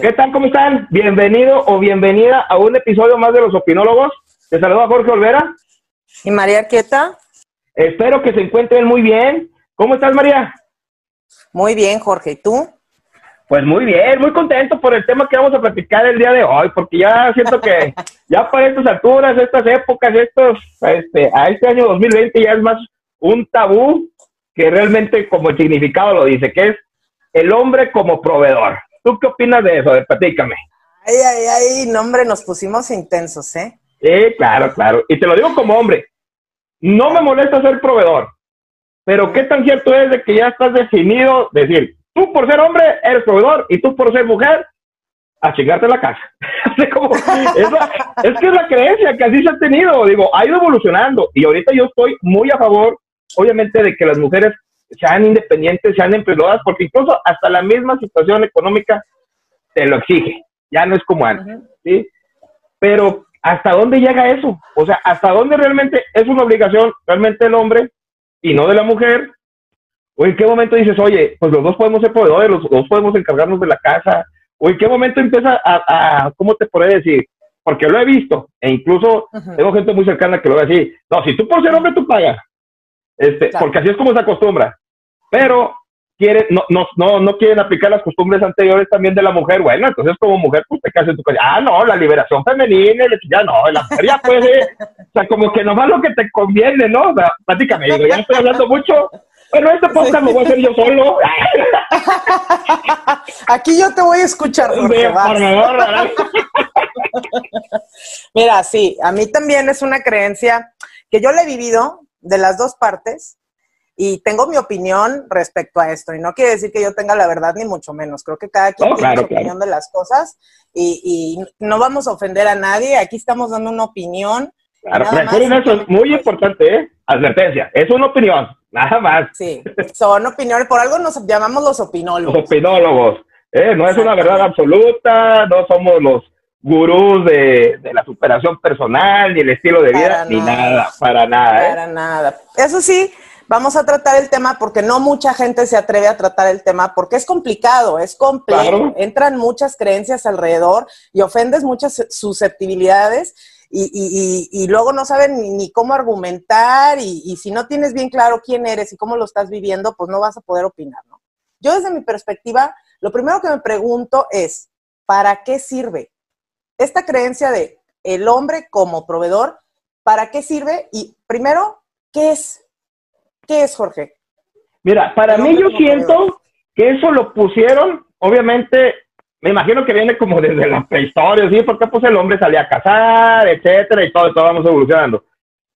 ¿Qué tal? ¿Cómo están? Bienvenido o bienvenida a un episodio más de los opinólogos. Te saluda Jorge Olvera. ¿Y María Quieta? Espero que se encuentren muy bien. ¿Cómo estás, María? Muy bien, Jorge. ¿Y tú? Pues muy bien, muy contento por el tema que vamos a platicar el día de hoy, porque ya siento que ya para estas alturas, estas épocas, estos, este, a este año 2020 ya es más un tabú que realmente como el significado lo dice, que es el hombre como proveedor. ¿Tú qué opinas de eso? platícame. Ay, ay, ay, no, hombre, nos pusimos intensos, ¿eh? Sí, claro, claro. Y te lo digo como hombre. No me molesta ser proveedor, pero qué tan cierto es de que ya estás definido, decir, tú por ser hombre eres proveedor y tú por ser mujer a chingarte la casa. es, es que es la creencia que así se ha tenido, digo, ha ido evolucionando y ahorita yo estoy muy a favor, obviamente, de que las mujeres sean independientes, sean empleadoras, porque incluso hasta la misma situación económica te lo exige, ya no es como antes, ¿sí? Pero ¿hasta dónde llega eso? O sea, ¿hasta dónde realmente es una obligación realmente el hombre y no de la mujer ¿O en qué momento dices, oye, pues los dos podemos ser proveedores, los dos podemos encargarnos de la casa? ¿O en qué momento empieza a, ¿cómo te podría decir? Porque lo he visto, e incluso tengo gente muy cercana que lo ve así. No, si tú por ser hombre, tú pagas. Este, Porque así es como se acostumbra. Pero quieren, no, no, no, no quieren aplicar las costumbres anteriores también de la mujer. Bueno, entonces como mujer, pues te casas en tu casa. Ah, no, la liberación femenina, ya no, la mujer ya puede. o sea, como que nomás lo que te conviene, ¿no? O sea, platícame, digo, ya estoy hablando mucho. Bueno, este podcast lo voy a hacer yo solo. Aquí yo te voy a escuchar. Mira, sí, a mí también es una creencia que yo la he vivido de las dos partes y tengo mi opinión respecto a esto. Y no quiere decir que yo tenga la verdad, ni mucho menos. Creo que cada quien tiene su opinión de las cosas y, y, no vamos a ofender a nadie. Aquí estamos dando una opinión. Claro, eso es muy importante, ¿eh? Advertencia, es una opinión. Nada más. Sí, son opiniones. Por algo nos llamamos los opinólogos. Los opinólogos. ¿eh? No es una verdad absoluta, no somos los gurús de, la superación personal, ni el estilo de vida, ni nada, para nada. ¿eh? Para nada. Eso sí, vamos a tratar el tema porque no mucha gente se atreve a tratar el tema porque es complicado, es complejo. Entran muchas creencias alrededor y ofendes muchas susceptibilidades y, y, y, luego no saben ni, cómo argumentar y, si no tienes bien claro quién eres y cómo lo estás viviendo, pues no vas a poder opinar, ¿no? Yo desde mi perspectiva, lo primero que me pregunto es, ¿para qué sirve? Esta creencia de el hombre como proveedor, ¿para qué sirve? Y primero, ¿qué es? ¿Qué es, Jorge? Mira, para mí yo siento que eso lo pusieron, obviamente, me imagino que viene como desde la prehistoria, ¿sí? Porque pues el hombre salía a cazar, etcétera, y todo, todo vamos evolucionando.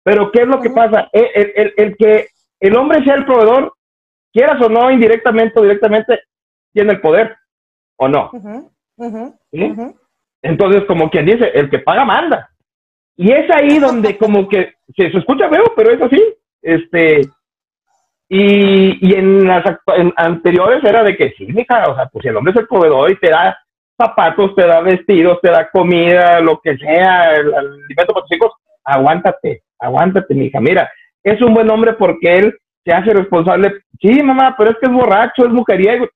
Pero ¿qué es lo que pasa? El, que el hombre sea el proveedor, quieras o no, indirectamente o directamente, tiene el poder, ¿o no? Entonces, como quien dice, el que paga manda. Y es ahí donde como que se, se escucha feo, pero es así. Este, y, y en las anteriores era de que sí, mija, o sea, pues si el hombre es el proveedor y te da zapatos, te da vestidos, te da comida, lo que sea, el, alimento para tus hijos, aguántate, aguántate, mija. Mira, es un buen hombre porque él se hace responsable. Sí, mamá, pero es que es borracho, es mujeriego.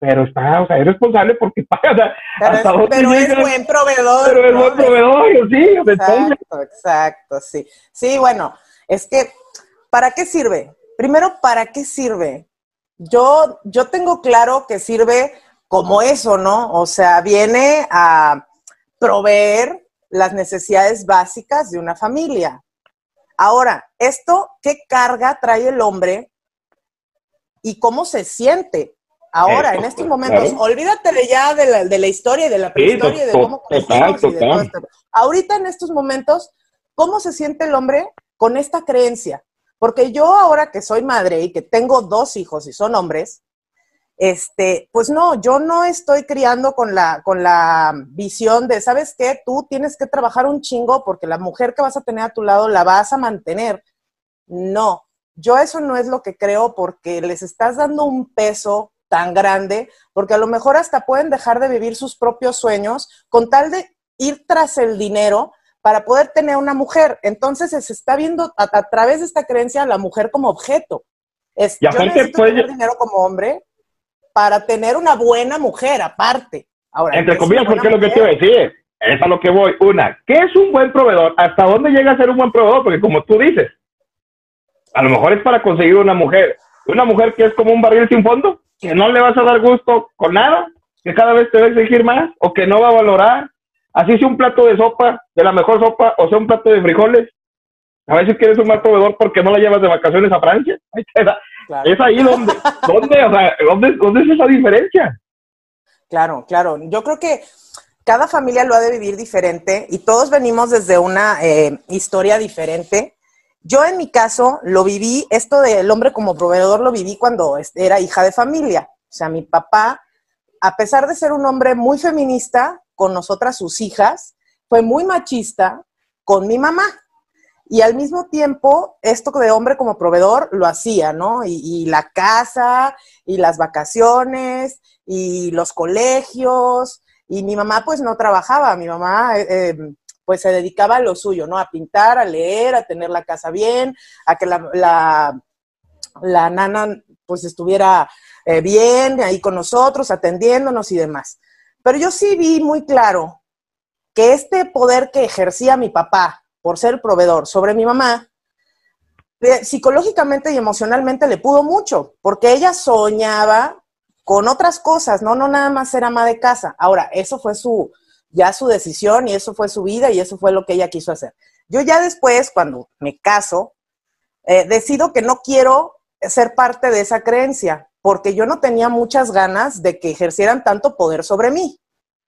Pero está, o sea, es responsable porque paga. pero, pero es buen proveedor. Pero es buen proveedor, sí. Exacto, exacto, sí. Sí, bueno, es que, ¿para qué sirve? Primero, ¿para qué sirve? Yo, yo tengo claro que sirve como eso, ¿no? O sea, viene a proveer las necesidades básicas de una familia. Ahora, ¿esto qué carga trae el hombre y cómo se siente? Ahora, en estos momentos, olvídate de ya de la, de la, historia y de la prehistoria y de cómo crecimos y de todo esto. Ahorita, en estos momentos, ¿cómo se siente el hombre con esta creencia? Porque yo ahora que soy madre y que tengo dos hijos y son hombres, este, pues no, yo no estoy criando con la, con la visión de, ¿sabes qué? Tú tienes que trabajar un chingo porque la mujer que vas a tener a tu lado la vas a mantener. No, yo eso no es lo que creo porque les estás dando un peso tan grande, porque a lo mejor hasta pueden dejar de vivir sus propios sueños con tal de ir tras el dinero para poder tener una mujer. Entonces se está viendo a, través de esta creencia a la mujer como objeto. Es, yo necesito tener dinero como hombre para tener una buena mujer aparte. Ahora, Entre comillas, porque es lo que te iba a decir. Es a lo que voy. Una, ¿qué es un buen proveedor? ¿Hasta dónde llega a ser un buen proveedor? Porque como tú dices, a lo mejor es para conseguir una mujer. Una mujer que es como un barril sin fondo, que no le vas a dar gusto con nada, que cada vez te va a exigir más o que no va a valorar. Así sea un plato de sopa, de la mejor sopa, o sea un plato de frijoles. A veces quieres un mal proveedor porque no la llevas de vacaciones a Francia. Es ahí donde, donde, o sea, ¿dónde, ¿dónde es esa diferencia? Claro, claro. Yo creo que cada familia lo ha de vivir diferente y todos venimos desde una eh, historia diferente. Yo en mi caso lo viví, esto del hombre como proveedor lo viví cuando era hija de familia. O sea, mi papá, a pesar de ser un hombre muy feminista con nosotras sus hijas, fue muy machista con mi mamá. Y al mismo tiempo, esto de hombre como proveedor lo hacía, ¿no? Y, la casa, y las vacaciones, y los colegios. Y mi mamá pues no trabajaba, mi mamá eh, eh, pues se dedicaba a lo suyo, ¿no? A pintar, a leer, a tener la casa bien, a que la, la, nana pues estuviera eh, bien ahí con nosotros, atendiéndonos y demás. Pero yo sí vi muy claro que este poder que ejercía mi papá por ser proveedor sobre mi mamá, psicológicamente y emocionalmente le pudo mucho, porque ella soñaba con otras cosas, ¿no? No nada más ser ama de casa. Ahora, eso fue su, ya su decisión y eso fue su vida y eso fue lo que ella quiso hacer. Yo ya después, cuando me caso, eh, decido que no quiero ser parte de esa creencia, porque yo no tenía muchas ganas de que ejercieran tanto poder sobre mí,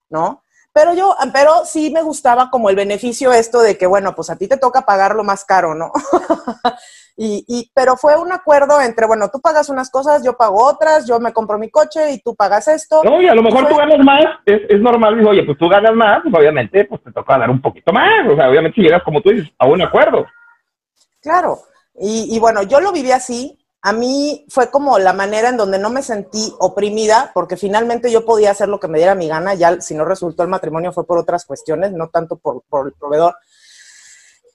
¿no? Pero yo, pero sí me gustaba como el beneficio esto de que, bueno, pues a ti te toca pagar lo más caro, ¿no? y, y, pero fue un acuerdo entre, bueno, tú pagas unas cosas, yo pago otras, yo me compro mi coche y tú pagas esto. No, y a lo mejor tú ganas más, es, es normal, digo, oye, pues tú ganas más, pues obviamente, pues te toca dar un poquito más, o sea, obviamente si llegas, como tú dices, a un acuerdo. Claro, y, y bueno, yo lo viví así, a mí fue como la manera en donde no me sentí oprimida, porque finalmente yo podía hacer lo que me diera mi gana, ya si no resultó el matrimonio fue por otras cuestiones, no tanto por, el proveedor.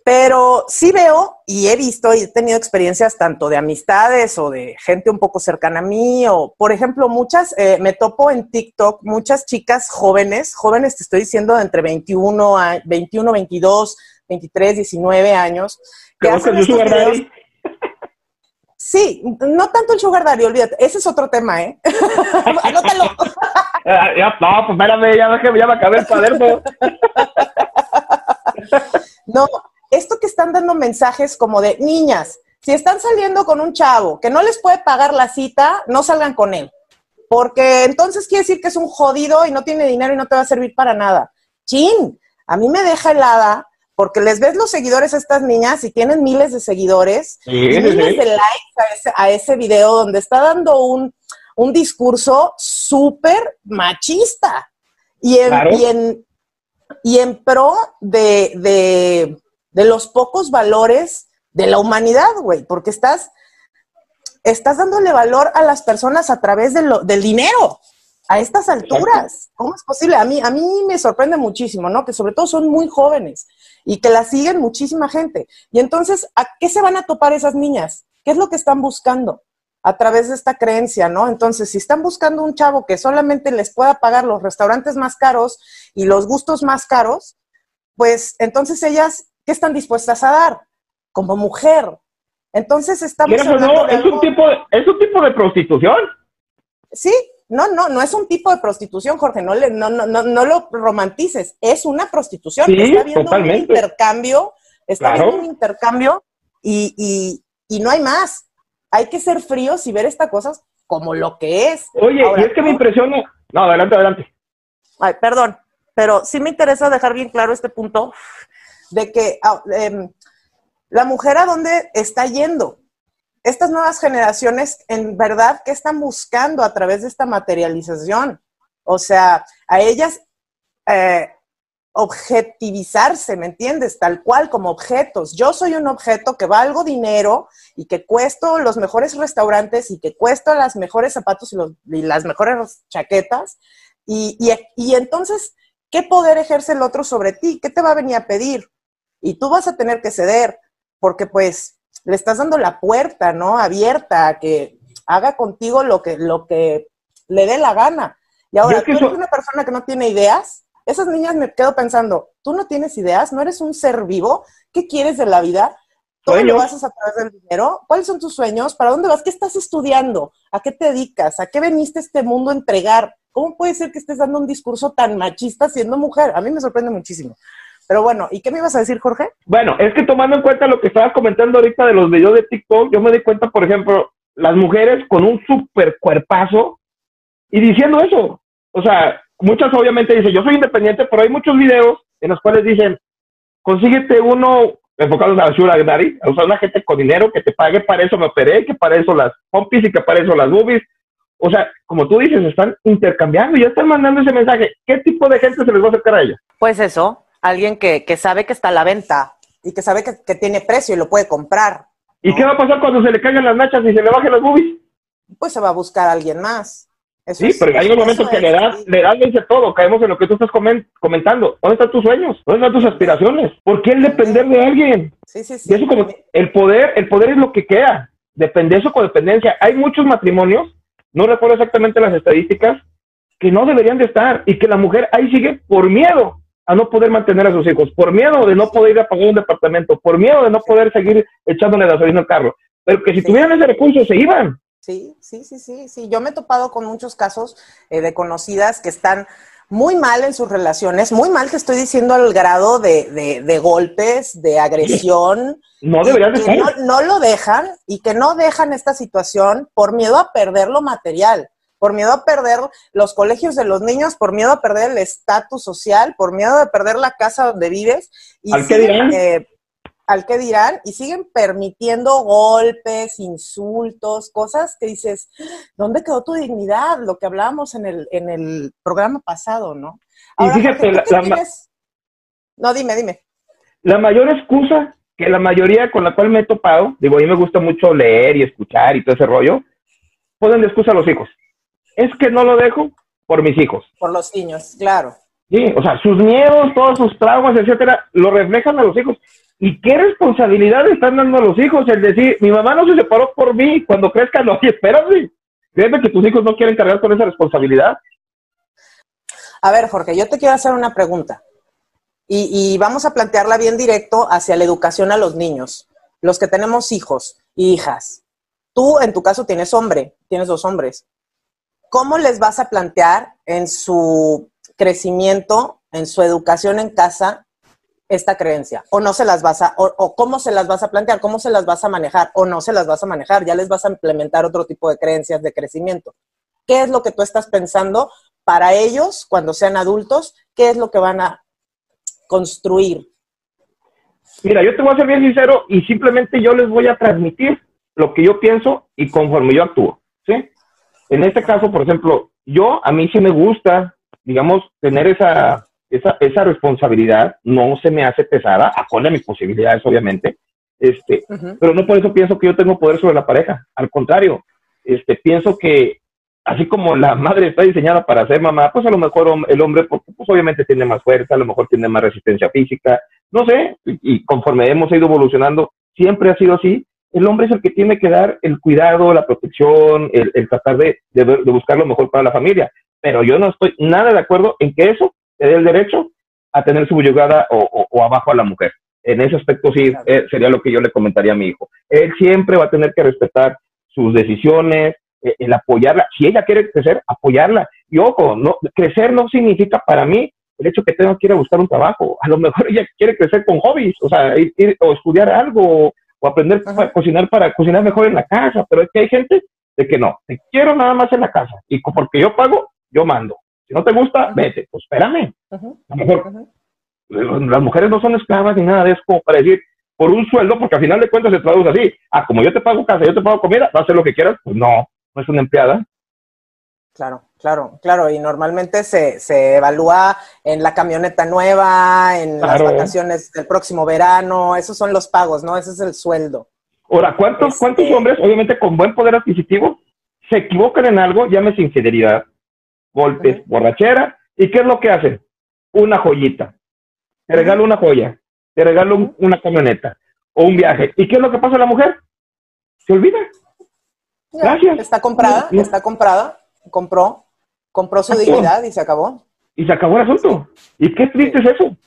Pero sí veo y he visto y he tenido experiencias tanto de amistades o de gente un poco cercana a mí, o por ejemplo, muchas, eh, me topo en TikTok, muchas chicas jóvenes, jóvenes te estoy diciendo de entre 21, a, 21 22, 23, 19 años. Que hacen estos videos, Sí, no tanto el sugar daddy, olvídate. Ese es otro tema, ¿eh? Anótalo. Ah, ya, no, pues espérame, ya, ya me acabé el cuaderno. no, esto que están dando mensajes como de niñas, si están saliendo con un chavo que no les puede pagar la cita, no salgan con él. Porque entonces quiere decir que es un jodido y no tiene dinero y no te va a servir para nada. Chin, a mí me deja helada porque les ves los seguidores a estas niñas y tienen miles de seguidores y miles de likes a ese, video donde está dando un, discurso súper machista y en, y, en, pro de, los pocos valores de la humanidad, güey, porque estás, estás dándole valor a las personas a través de lo, del dinero a estas alturas. ¿Cómo es posible? A mí, a mí me sorprende muchísimo, ¿no? Que sobre todo son muy jóvenes y que la siguen muchísima gente. Y entonces, ¿a qué se van a topar esas niñas? ¿Qué es lo que están buscando? A través de esta creencia, ¿no? Entonces, si están buscando un chavo que solamente les pueda pagar los restaurantes más caros y los gustos más caros, pues entonces ellas, ¿qué están dispuestas a dar? Como mujer. Entonces estamos hablando es, un tipo es un tipo de prostitución. Sí, no, no, no es un tipo de prostitución, Jorge, no, le, no, no, no, lo romantices, es una prostitución. está habiendo un intercambio, está habiendo un intercambio y, no hay más. Hay que ser fríos y ver estas cosas como lo que es. Oye, y es que me impresiona. No, adelante, adelante. Ay, perdón, pero sí me interesa dejar bien claro este punto de que ah, em, la mujer a dónde está yendo estas nuevas generaciones, en verdad, ¿qué están buscando a través de esta materialización? O sea, a ellas eh, objetivizarse, ¿me entiendes? Tal cual como objetos. Yo soy un objeto que valgo dinero y que cuesto los mejores restaurantes y que cuesto las mejores zapatos y, las mejores chaquetas. Y, y entonces, ¿qué poder ejerce el otro sobre ti? ¿Qué te va a venir a pedir? Y tú vas a tener que ceder, porque pues le estás dando la puerta, ¿no? Abierta a que haga contigo lo que, lo que le dé la gana. Y ahora, tú eres una persona que no tiene ideas, esas niñas me quedo pensando, tú no tienes ideas, no eres un ser vivo, ¿qué quieres de la vida? ¿Todo lo haces a través del dinero? ¿Cuáles son tus sueños? ¿Para dónde vas? ¿Qué estás estudiando? ¿A qué te dedicas? ¿A qué veniste a este mundo a entregar? ¿Cómo puede ser que estés dando un discurso tan machista siendo mujer? A mí me sorprende muchísimo. Pero bueno, ¿y qué me ibas a decir, Jorge? Bueno, es que tomando en cuenta lo que estabas comentando ahorita de los videos de TikTok, yo me di cuenta, por ejemplo, las mujeres con un super cuerpazo y diciendo eso. O sea, muchas obviamente dicen, yo soy independiente, pero hay muchos videos en los cuales dicen, consíguete uno enfocado a la Sugar Daddy, o sea, una gente con dinero que te pague para eso me operé, que para eso las pompis y que para eso las boobies, o sea, como tú dices, están intercambiando y ya están mandando ese mensaje. ¿Qué tipo de gente se les va a acercar a ella? Pues eso, alguien que, que sabe que está a la venta y que sabe que, tiene precio y lo puede comprar. ¿Y qué va a pasar cuando se le caigan las nachas y se le bajen las boobies? Pues se va a buscar a alguien más. sí, pero hay un momento que le das, le das dice todo, caemos en lo que tú estás comentando. ¿Dónde están tus sueños? ¿Dónde están tus aspiraciones? ¿Por qué el depender de alguien? Sí, sí, sí. Y eso como, el poder, el poder es lo que queda. Depende eso con dependencia. Hay muchos matrimonios no recuerdo exactamente las estadísticas, que no deberían de estar y que la mujer ahí sigue por miedo a no poder mantener a sus hijos, por miedo de no poder ir a pagar un departamento, por miedo de no poder seguir echándole gasolina al carro, pero que si tuvieran ese recurso se iban. Sí, sí, sí, sí, sí. Yo me he topado con muchos casos eh, de conocidas que están muy mal en sus relaciones, muy mal te estoy diciendo al grado de, de, golpes, de agresión. No deberían de no, no, lo dejan y que no dejan esta situación por miedo a perder lo material, por miedo a perder los colegios de los niños, por miedo a perder el estatus social, por miedo de perder la casa donde vives. Y ¿Al qué dirán? Eh, al que dirán y siguen permitiendo golpes, insultos, cosas que dices, ¿dónde quedó tu dignidad? Lo que hablábamos en el, en el programa pasado, ¿no? y fíjate, la, no, dime, dime. La mayor excusa que la mayoría con la cual me he topado, digo, a mí me gusta mucho leer y escuchar y todo ese rollo, ponen de excusa a los hijos. Es que no lo dejo por mis hijos. Por los niños, claro. Sí, o sea, sus miedos, todos sus traumas, etcétera, lo reflejan a los hijos. ¿Y qué responsabilidad están dando a los hijos? El decir, mi mamá no se separó por mí, cuando crezcan, no, y espérate. Créeme que tus hijos no quieren cargar con esa responsabilidad. A ver, Jorge, yo te quiero hacer una pregunta. Y, y, vamos a plantearla bien directo hacia la educación a los niños. Los que tenemos hijos y hijas. Tú, en tu caso, tienes hombre, tienes dos hombres. ¿Cómo les vas a plantear en su crecimiento, en su educación en casa, esta creencia o no se las vas a, o, cómo se las vas a plantear, cómo se las vas a manejar o no se las vas a manejar, ya les vas a implementar otro tipo de creencias de crecimiento. ¿Qué es lo que tú estás pensando para ellos cuando sean adultos? ¿Qué es lo que van a construir? Mira, yo te voy a ser bien sincero y simplemente yo les voy a transmitir lo que yo pienso y conforme yo actúo, ¿sí? En este caso, por ejemplo, yo, a mí sí me gusta, digamos, tener esa esa, esa responsabilidad. No se me hace pesada, acorde a mis posibilidades, obviamente, este, pero no por eso pienso que yo tengo poder sobre la pareja, al contrario, este, pienso que así como la madre está diseñada para ser mamá, pues a lo mejor el hombre, pues, pues obviamente tiene más fuerza, a lo mejor tiene más resistencia física, no sé, y, conforme hemos ido evolucionando, siempre ha sido así, el hombre es el que tiene que dar el cuidado, la protección, el, tratar de, de, de, buscar lo mejor para la familia. Pero yo no estoy nada de acuerdo en que eso le el derecho a tener subyugada o, o, abajo a la mujer. En ese aspecto sí eh, sería lo que yo le comentaría a mi hijo. Él siempre va a tener que respetar sus decisiones, eh, el apoyarla. Si ella quiere crecer, apoyarla. Y ojo, no, crecer no significa para mí el hecho que tenga que ir a buscar un trabajo. A lo mejor ella quiere crecer con hobbies, o sea, ir, o estudiar algo, o aprender a cocinar para cocinar mejor en la casa. Pero es que hay gente de que no, te quiero nada más en la casa. Y porque yo pago, yo mando. Si no te gusta, vete. Pues espérame. A lo mejor las mujeres no son esclavas ni nada de eso como para decir por un sueldo, porque al final de cuentas se traduce así. Ah, como yo te pago casa, yo te pago comida, vas a hacer lo que quieras. Pues no, no es una empleada. Claro, claro, claro. Y normalmente se, se evalúa en la camioneta nueva, en las vacaciones del próximo verano. Esos son los pagos, ¿no? Ese es el sueldo. Ahora, ¿cuántos, ¿cuántos este hombres, obviamente con buen poder adquisitivo, se equivocan en algo, llámese infidelidad, golpes, borrachera. ¿Y qué es lo que hacen? Una joyita. Te regalo una joya, te regalo una camioneta. o un viaje. ¿Y qué es lo que pasa a la mujer? Se olvida. Gracias. Está comprada, está comprada, compró, compró su dignidad y se acabó. Y se acabó el asunto. ¿Y qué triste es eso?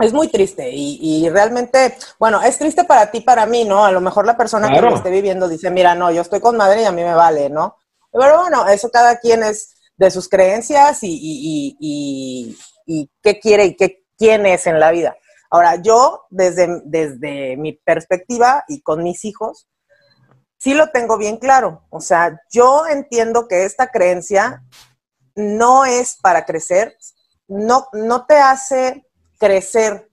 Es muy triste y, realmente, bueno, es triste para ti, para mí, ¿no? A lo mejor la persona que lo esté viviendo dice, mira, no, yo estoy con madre y a mí me vale, ¿no? Pero bueno, eso cada quien es de sus creencias y, y qué quiere y qué, quién es en la vida. Ahora, yo, desde, desde mi perspectiva y con mis hijos, sí lo tengo bien claro. O sea, yo entiendo que esta creencia no es para crecer, no, no te hace crecer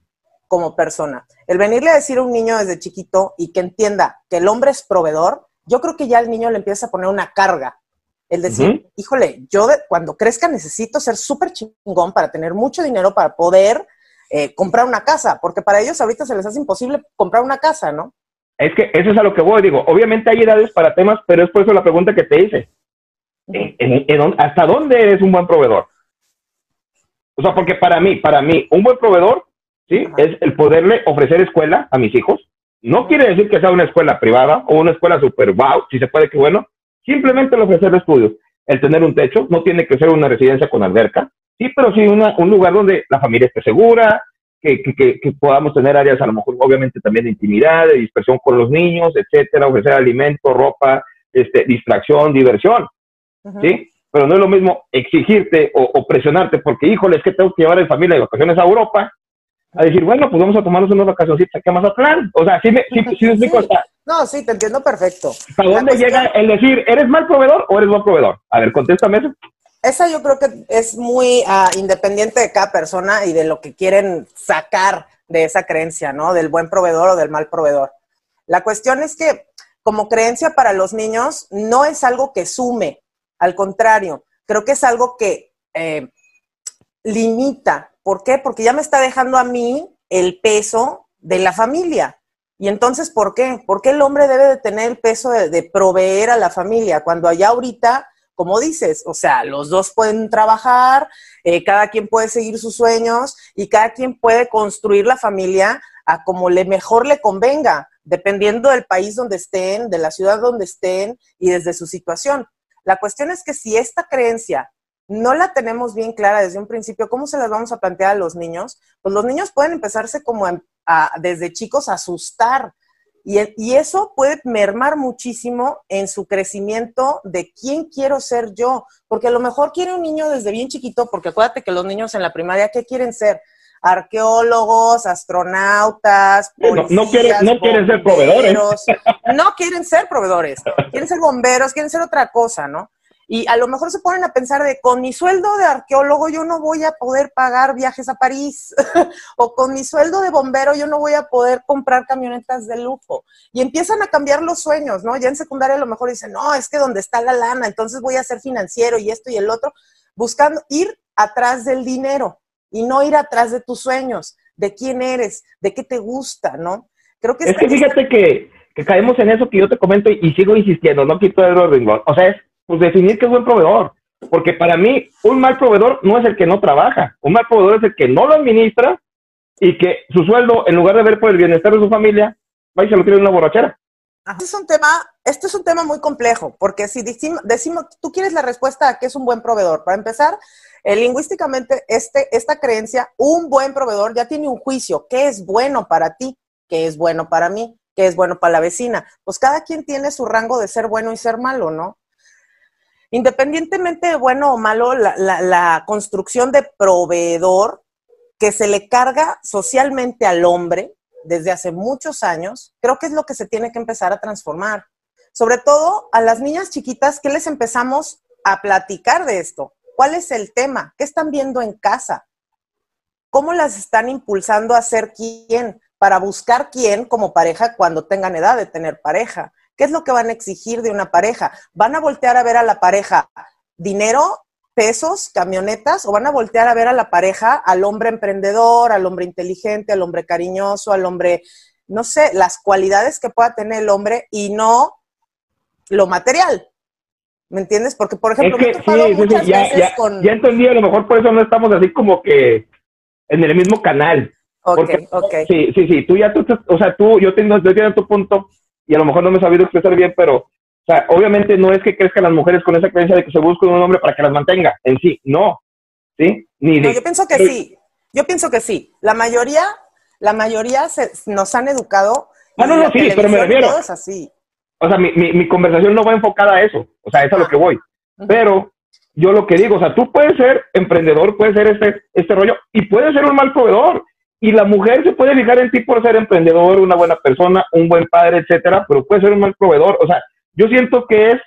como persona. El venirle a decir a un niño desde chiquito y que entienda que el hombre es proveedor, yo creo que ya el niño le empieza a poner una carga. El decir, híjole, yo cuando crezca necesito ser súper chingón para tener mucho dinero para poder eh, comprar una casa, porque para ellos ahorita se les hace imposible comprar una casa, ¿no? Es que eso es a lo que voy, digo, obviamente hay edades para temas, pero es por eso la pregunta que te hice. ¿Hasta dónde eres un buen proveedor? O sea, porque para mí, para mí, un buen proveedor, ¿sí? Es el poderle ofrecer escuela a mis hijos. No quiere decir que sea una escuela privada o una escuela super wow, si se puede, que bueno. Simplemente el ofrecer estudios. El tener un techo, no tiene que ser una residencia con alberca, sí, pero sí un lugar donde la familia esté segura, que, que, que, podamos tener áreas a lo mejor obviamente también de intimidad, de dispersión con los niños, etcétera, ofrecer alimento, ropa, este, distracción, diversión, ¿sí? Pero no es lo mismo exigirte o, presionarte porque, híjole, es que tengo que llevar a familia de vacaciones a Europa, a decir, bueno, pues vamos a tomarnos unas vacaciones aquí a Mazatlán. O sea, sí me, sí, sí, me explico No, sí, te entiendo perfecto. ¿Hasta dónde llega el decir, eres mal proveedor o eres buen proveedor? A ver, contéstame eso esa yo creo que es muy ah, independiente de cada persona y de lo que quieren sacar de esa creencia, ¿no? Del buen proveedor o del mal proveedor. La cuestión es que como creencia para los niños no es algo que sume, al contrario, creo que es algo que eh, limita. ¿Por qué? Porque ya me está dejando a mí el peso de la familia. Y entonces, ¿por qué? ¿Por qué el hombre debe de tener el peso de, de proveer a la familia cuando allá ahorita como dices, o sea, los dos pueden trabajar, eh, cada quien puede seguir sus sueños y cada quien puede construir la familia a como le mejor le convenga, dependiendo del país donde estén, de la ciudad donde estén y desde su situación. La cuestión es que si esta creencia no la tenemos bien clara desde un principio, ¿cómo se las vamos a plantear a los niños? Pues los niños pueden empezarse como desde chicos a asustar y, eso puede mermar muchísimo en su crecimiento de quién quiero ser yo, porque a lo mejor quiere un niño desde bien chiquito, porque acuérdate que los niños en la primaria, ¿qué quieren ser? Arqueólogos, astronautas, policías, no, quieren, no quieren ser proveedores. No quieren ser proveedores, quieren ser bomberos, quieren ser otra cosa, ¿no? Y a lo mejor se ponen a pensar de, con mi sueldo de arqueólogo yo no voy a poder pagar viajes a París, o con mi sueldo de bombero yo no voy a poder comprar camionetas de lujo. Y empiezan a cambiar los sueños, ¿no? Ya en secundaria a lo mejor dicen, no, es que donde está la lana, entonces voy a ser financiero y esto y el otro, buscando ir atrás del dinero y no ir atrás de tus sueños, de quién eres, de qué te gusta, ¿no? Creo que es que fíjate que, que, caemos en eso que yo te comento y, sigo insistiendo, no quito el ringón. O sea, es pues definir qué es buen proveedor. Porque para mí, un mal proveedor no es el que no trabaja. Un mal proveedor es el que no lo administra y que su sueldo, en lugar de ver por el bienestar de su familia, va y se lo tiene en una borrachera. Este es un tema, este es un tema muy complejo, porque si decimos, decimos, tú quieres la respuesta a qué es un buen proveedor. Para empezar, eh, lingüísticamente, este, esta creencia, un buen proveedor ya tiene un juicio. ¿Qué es bueno para ti? ¿Qué es bueno para mí? ¿Qué es bueno para la vecina? Pues cada quien tiene su rango de ser bueno y ser malo, ¿no? Independientemente de bueno o malo, la, construcción de proveedor que se le carga socialmente al hombre desde hace muchos años, creo que es lo que se tiene que empezar a transformar. Sobre todo a las niñas chiquitas, ¿qué les empezamos a platicar de esto? ¿Cuál es el tema? ¿Qué están viendo en casa? ¿Cómo las están impulsando a ser quién? Para buscar quién como pareja cuando tengan edad de tener pareja. ¿Qué es lo que van a exigir de una pareja? ¿Van a voltear a ver a la pareja dinero, pesos, camionetas, o van a voltear a ver a la pareja, al hombre emprendedor, al hombre inteligente, al hombre cariñoso, al hombre, no sé, las cualidades que pueda tener el hombre y no lo material? ¿Me entiendes? Porque, por ejemplo, es que, sí, sí, ya, ya, ya entendí, a lo mejor por eso no estamos así como que en el mismo canal. Ok, ok. Sí, sí, sí, tú ya, tú, o sea, tú, yo tengo, yo entiendo tu punto y a lo mejor no me he sabido expresar bien, pero, o sea, obviamente no es que crezcan las mujeres con esa creencia de que se busque un hombre para que las mantenga, en sí, no, ¿sí? Ni de, yo pienso que sí, yo pienso que sí. La mayoría, la mayoría se, nos han educado. Ah, no, no, sí, pero me refiero. Todo es así. O sea, mi, mi, mi, conversación no va enfocada a eso, o sea, es a lo ah. que voy. Pero yo lo que digo, o sea, tú puedes ser emprendedor, puedes ser este, este rollo y puedes ser un mal proveedor. Y la mujer se puede fijar en ti por ser emprendedor, una buena persona, un buen padre, etcétera, pero puede ser un mal proveedor. O sea, yo siento que es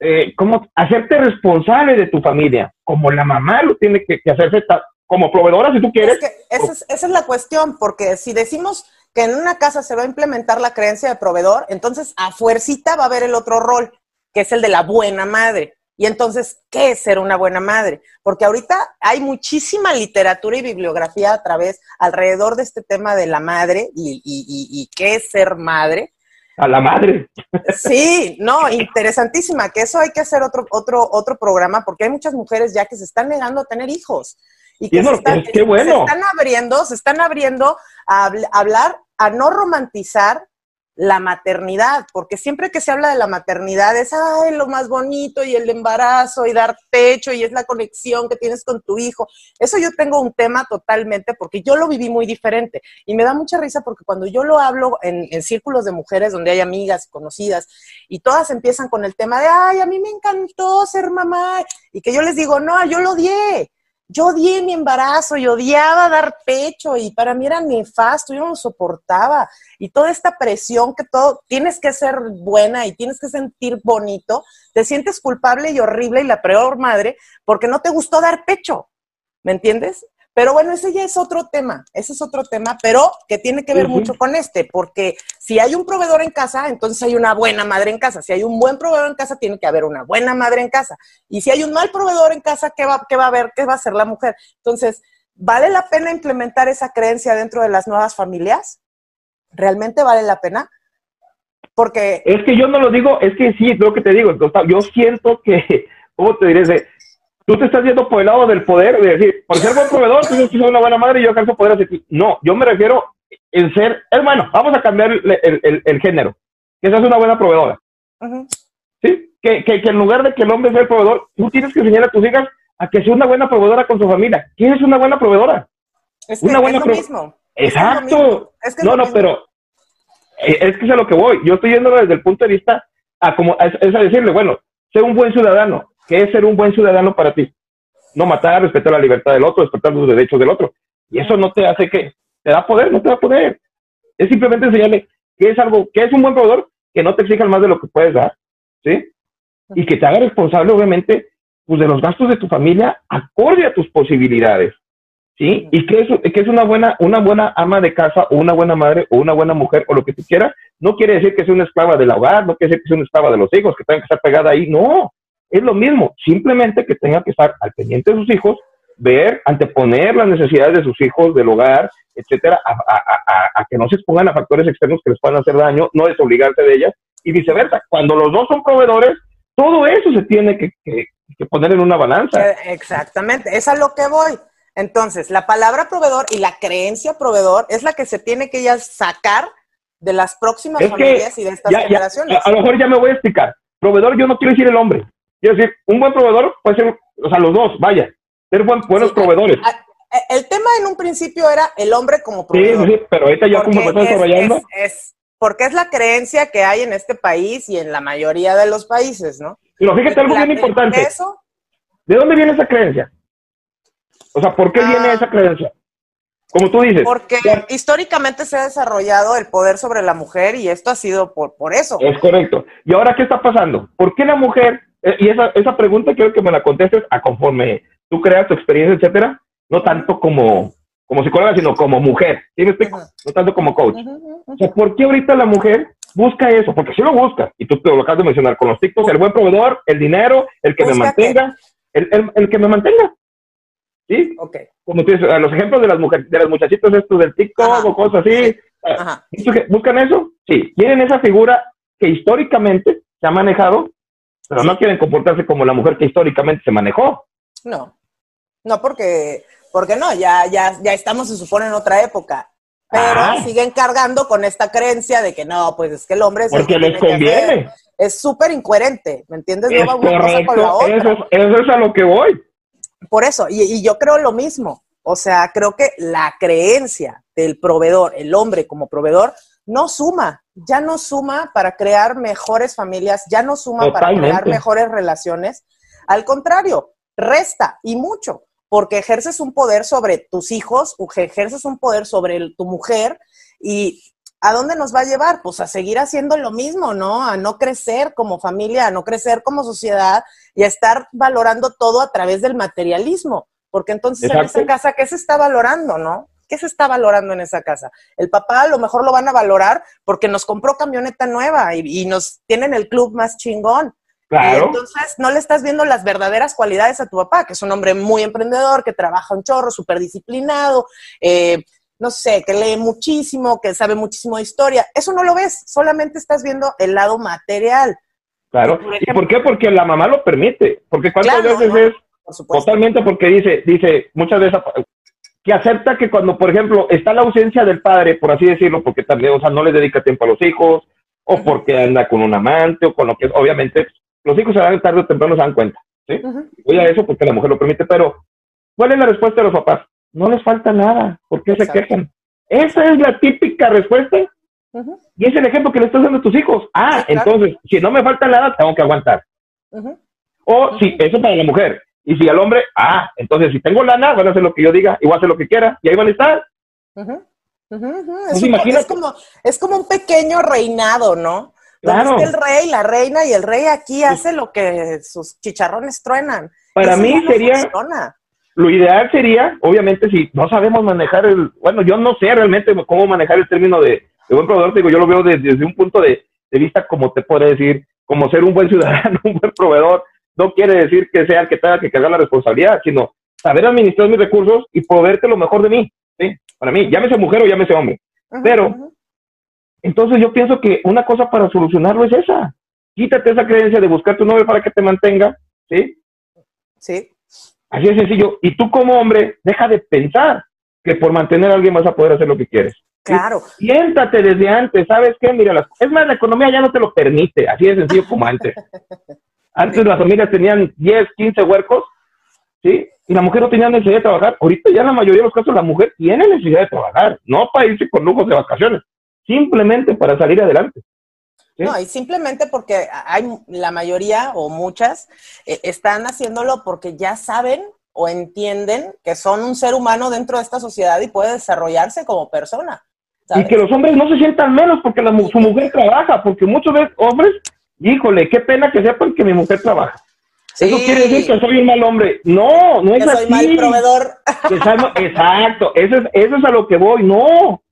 eh, como hacerte responsable de tu familia, como la mamá lo tiene que, hacerse como proveedora si tú quieres. esa, es, esa es la cuestión, porque si decimos que en una casa se va a implementar la creencia de proveedor, entonces a fuercita va a haber el otro rol, que es el de la buena madre. Y entonces, ¿qué es ser una buena madre? Porque ahorita hay muchísima literatura y bibliografía a través, alrededor de este tema de la madre y, qué es ser madre. A la madre. Sí, no, interesantísima, que eso hay que hacer otro, otro, otro programa, porque hay muchas mujeres ya que se están negando a tener hijos. Y que se, están, bueno. se están abriendo, se están abriendo a hablar, a no romantizar la maternidad, porque siempre que se habla de la maternidad es ay, lo más bonito y el embarazo y dar pecho y es la conexión que tienes con tu hijo. Eso yo tengo un tema totalmente porque yo lo viví muy diferente y me da mucha risa porque cuando yo lo hablo en, en círculos de mujeres donde hay amigas conocidas y todas empiezan con el tema de ay, a mí me encantó ser mamá y que yo les digo, no, yo lo odié yo odié mi embarazo y odiaba dar pecho y para mí era nefasto, yo no lo soportaba. Y toda esta presión que todo, tienes que ser buena y tienes que sentir bonito, te sientes culpable y horrible y la peor madre porque no te gustó dar pecho. ¿Me entiendes? Pero bueno, ese ya es otro tema, ese es otro tema, pero que tiene que ver mucho con este, porque si hay un proveedor en casa, entonces hay una buena madre en casa. Si hay un buen proveedor en casa, tiene que haber una buena madre en casa. Y si hay un mal proveedor en casa, ¿qué va, qué va a haber? ¿Qué va a hacer la mujer? Entonces, ¿vale la pena implementar esa creencia dentro de las nuevas familias? ¿Realmente vale la pena? Porque... Es que yo no lo digo, es que sí, lo que te digo, yo siento que, ¿cómo te diré? Tú te estás yendo por el lado del poder, de decir, por ser buen proveedor, tú que ser una buena madre y yo alcanzo poder hacer No, yo me refiero en ser, hermano, vamos a cambiar el, género, que seas una buena proveedora. ¿Sí? Que, que, en lugar de que el hombre sea el proveedor, tú tienes que enseñar a tus hijas a que sea una buena proveedora con su familia. ¿Quién es una buena proveedora? Es una buena es lo mismo. Exacto. no, no, pero eh, es que es a lo que voy. Yo estoy yendo desde el punto de vista a como es a decirle, bueno, sé un buen ciudadano, ¿Qué es ser un buen ciudadano para ti? No matar, respetar la libertad del otro, respetar los derechos del otro. Y eso no te hace que te da poder, no te da poder. Es simplemente enseñarle que es algo, que es un buen proveedor, que no te exijan más de lo que puedes dar, ¿sí? Y que te haga responsable, obviamente, pues de los gastos de tu familia acorde a tus posibilidades, ¿sí? Y que es, que es una buena, una buena ama de casa, o una buena madre, o una buena mujer, o lo que tú quieras, no quiere decir que sea una esclava del hogar, no quiere decir que sea una esclava de los hijos, que tenga que estar pegada ahí, no es lo mismo, simplemente que tenga que estar al pendiente de sus hijos, ver, anteponer las necesidades de sus hijos, del hogar, etcétera, a, que no se expongan a factores externos que les puedan hacer daño, no desobligarse de ellas, y viceversa. Cuando los dos son proveedores, todo eso se tiene que, poner en una balanza. Eh, exactamente, es a lo que voy. Entonces, la palabra proveedor y la creencia proveedor es la que se tiene que ya sacar de las próximas familias y de estas generaciones. a, lo mejor ya me voy a explicar. Proveedor, yo no quiero decir el hombre. Quiero decir, un buen proveedor puede ser, o sea, los dos, vaya, ser buen, buenos proveedores. El tema en un principio era el hombre como proveedor. Sí, sí, pero ahorita ya como está desarrollando. Es, porque es la creencia que hay en este país y en la mayoría de los países, ¿no? Pero fíjate algo bien importante. ¿De dónde viene esa creencia? O sea, ¿por qué viene ah. esa creencia? Como tú dices. Porque históricamente se ha desarrollado el poder sobre la mujer y esto ha sido por, por eso. Es correcto. ¿Y ahora qué está pasando? ¿Por qué la mujer eh, y esa, esa pregunta quiero que me la contestes a conforme tú creas tu experiencia, etcétera, no tanto como, como psicóloga, sino como mujer, ¿sí me explico? No tanto como coach. O sea, ¿por qué ahorita la mujer busca eso? Porque si lo busca, y tú te lo acabas de mencionar con los TikToks, el buen proveedor, el dinero, el que me mantenga, el, el, que me mantenga. ¿Sí? Ok. Como tú dices, los ejemplos de las mujeres, de las muchachitas estos del TikTok o cosas así. Ajá. ¿Buscan eso? Sí. Quieren esa figura que históricamente se ha manejado pero no quieren comportarse como la mujer que históricamente se manejó. No, no, porque, porque no, ya, ya, ya estamos, se supone, en otra época. Pero Ah. siguen cargando con esta creencia de que no, pues es que el hombre es el Porque que les tiene que hacer. conviene. Es súper incoherente, ¿me entiendes? Es no va cosa con la correcto, otra. eso, es- eso es a lo que voy. Por eso, y, y yo creo lo mismo. O sea, creo que la creencia del proveedor, el hombre como proveedor, no suma, ya no suma para crear mejores familias, ya no suma para crear mejores relaciones. Al contrario, resta y mucho, porque ejerces un poder sobre tus hijos, ejerces un poder sobre el- tu mujer y ¿a dónde nos va a llevar? Pues a seguir haciendo lo mismo, ¿no? A no crecer como familia, a no crecer como sociedad y a estar valorando todo a través del materialismo. Porque entonces en esa casa, ¿qué se está valorando, no? ¿Qué se está valorando en esa casa? El papá a lo mejor lo van a valorar porque nos compró camioneta nueva y, y nos tienen el club más chingón. Y Claro. entonces no le estás viendo las verdaderas cualidades a tu papá, que es un hombre muy emprendedor, que trabaja un chorro, súper disciplinado, eh, no sé, que lee muchísimo, que sabe muchísimo de historia. Eso no lo ves, solamente estás viendo el lado material. Claro. Por ¿Y por qué? Porque la mamá lo permite. Porque cuántas Claro, veces ¿no? es Por totalmente porque dice, dice, muchas veces que acepta que cuando, por ejemplo, está la ausencia del padre, por así decirlo, porque también, o sea, no le dedica tiempo a los hijos, o porque anda con un amante, o con lo que, obviamente, los hijos se dan tarde o temprano se dan cuenta. ¿sí? Voy a eso porque la mujer lo permite, pero ¿cuál es la respuesta de los papás? No les falta nada, ¿por qué se quejan? Esa es la típica respuesta y es el ejemplo que le estás dando a tus hijos. Ah, entonces, si no me falta nada, tengo que aguantar. O si, eso para la mujer. Y si al hombre, ah, entonces si tengo lana, van a hacer lo que yo diga, igual hacer lo que quiera, y ahí van a estar. Pues Es, un- imagínate. es como, es como un pequeño reinado, ¿no? Donde Claro. está el rey, la reina, y el rey aquí hace lo que sus chicharrones truenan. Para Eso mí no sería, funciona. lo ideal sería, obviamente, si no sabemos manejar el, bueno, yo no sé realmente cómo manejar el término de, de buen proveedor, digo, yo lo veo desde, desde un punto de, de vista, como te puede decir, como ser un buen ciudadano, un buen proveedor, no quiere decir que sea el que tenga que cargar la responsabilidad, sino saber administrar mis recursos y proveerte lo mejor de mí, ¿sí? Para mí, llámese mujer o llámese hombre. Pero-. Entonces yo pienso que una cosa para solucionarlo es esa. Quítate esa creencia de buscar tu novio para que te mantenga, ¿sí? Sí, Así de sencillo. Y tú como hombre, deja de pensar que por mantener a alguien vas a poder hacer lo que quieres. claro. Siéntate desde antes, ¿sabes qué? Mira, las, es más, la economía ya no te lo permite, así de sencillo como antes. Antes las familias tenían 10, 15 huercos, ¿sí? Y la mujer no tenía necesidad de trabajar. Ahorita ya en la mayoría de los casos la mujer tiene necesidad de trabajar, no para irse con lujos de vacaciones, simplemente para salir adelante. ¿sí? No, y simplemente porque hay la mayoría o muchas eh, están haciéndolo porque ya saben o entienden que son un ser humano dentro de esta sociedad y puede desarrollarse como persona. y que los hombres no se sientan menos porque la, su mujer trabaja, porque muchos hombres, híjole, qué pena que sepan que mi mujer trabaja. Eso Sí, quiere decir que soy un mal hombre. No, no es que soy así. mal proveedor. Soy mal- Exacto, eso es, eso es a lo que voy. No,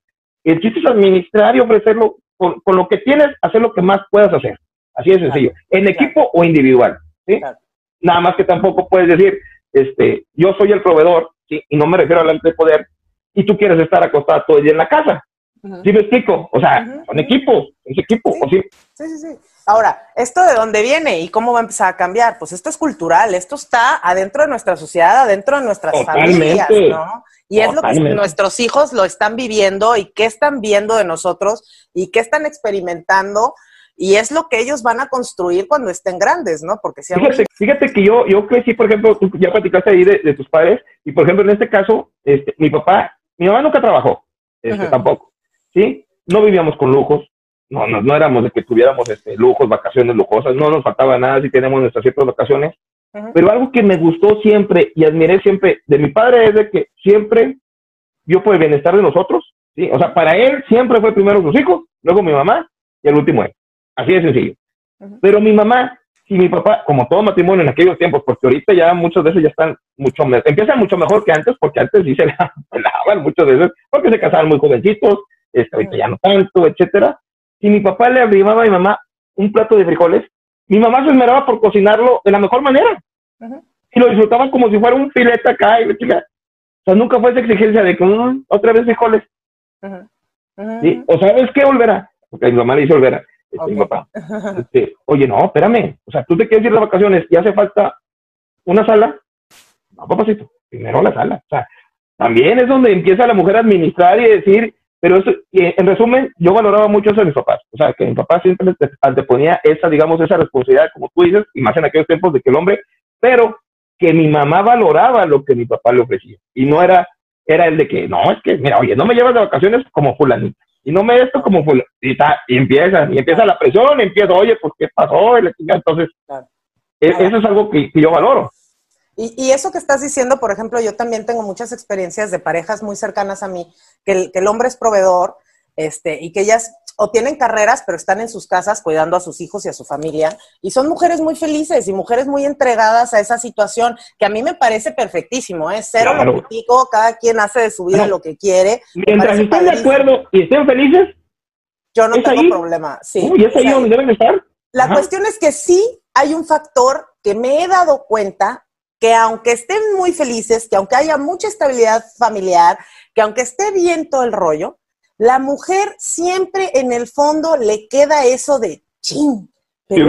el chiste es administrar y ofrecerlo con, con lo que tienes, hacer lo que más puedas hacer. Así de sencillo, en claro. equipo o individual. ¿sí? Claro. Nada más que tampoco puedes decir, este, yo soy el proveedor, ¿sí? y no me refiero al de poder, y tú quieres estar acostada todo el día en la casa. ¿Sí me explico? O sea, ujú. equipos, es equipo. Sí. O sí, Sí, sí, sí. Ahora, ¿esto de dónde viene y cómo va a empezar a cambiar? Pues esto es cultural, esto está adentro de nuestra sociedad, adentro de nuestras Totalmente. familias, ¿no? Y es lo que nuestros hijos lo están viviendo y qué están viendo de nosotros y qué están experimentando y es lo que ellos van a construir cuando estén grandes, ¿no? Porque si Fíjate, fíjate que yo, yo crecí, por ejemplo, tú ya platicaste ahí de, de tus padres, y por ejemplo, en este caso, este, mi papá, mi mamá nunca trabajó, este, tampoco, ¿sí? No vivíamos con lujos, no, no, no éramos de que tuviéramos este, lujos, vacaciones lujosas, no nos faltaba nada si tenemos nuestras ciertas vacaciones, pero algo que me gustó siempre y admiré siempre de mi padre es de que siempre vio por el bienestar de nosotros, ¿sí? O sea, para él siempre fue primero sus hijos, luego mi mamá y el último él. Así de sencillo. Pero mi mamá y mi papá, como todo matrimonio en aquellos tiempos, porque ahorita ya muchas veces ya están mucho mejor, empiezan mucho mejor que antes, porque antes sí se la pelaban muchas veces, porque se casaban muy jovencitos, este, ahorita ya no tanto, etcétera. Si mi papá le arribaba a mi mamá un plato de frijoles, mi mamá se esmeraba por cocinarlo de la mejor manera y lo disfrutaban como si fuera un filete acá y la chica. O sea, nunca fue esa exigencia de que "Mm, otra vez frijoles. Ujú. Ujú. ¿sí? O sabes qué, Olvera, porque mi mamá le dice Olvera, este, mi papá. Este, oye, no, espérame. O sea, tú te quieres ir de vacaciones y hace falta una sala. No, papacito, primero la sala. O sea, también es donde empieza la mujer a administrar y decir, pero eso, en resumen, yo valoraba mucho eso de mis papás. O sea, que mi papá siempre anteponía esa, digamos, esa responsabilidad, como tú dices, y más en aquellos tiempos de que el hombre, pero que mi mamá valoraba lo que mi papá le ofrecía. Y no era, era el de que, no, es que, mira, oye, no me llevas de vacaciones como fulanita. Y no me esto como fulanita. Y, empieza, y empieza la presión, empieza, oye, pues, ¿qué pasó? Entonces, e, eso es algo que yo valoro. Y, eso que estás diciendo, por ejemplo, yo también tengo muchas experiencias de parejas muy cercanas a mí, que el, hombre es proveedor, este, y que ellas o tienen carreras, pero están en sus casas cuidando a sus hijos y a su familia, y son mujeres muy felices y mujeres muy entregadas a esa situación, que a mí me parece perfectísimo, ¿eh? Cero lo critico, cada quien hace de su vida lo que quiere. Mientras estén de acuerdo y estén felices, yo no tengo problema. Sí, ¿Y es ahí donde deben estar? La cuestión es que sí hay un factor que me he dado cuenta que aunque estén muy felices, que aunque haya mucha estabilidad familiar, que aunque esté bien todo el rollo, la mujer siempre en el fondo le queda eso de ching, pero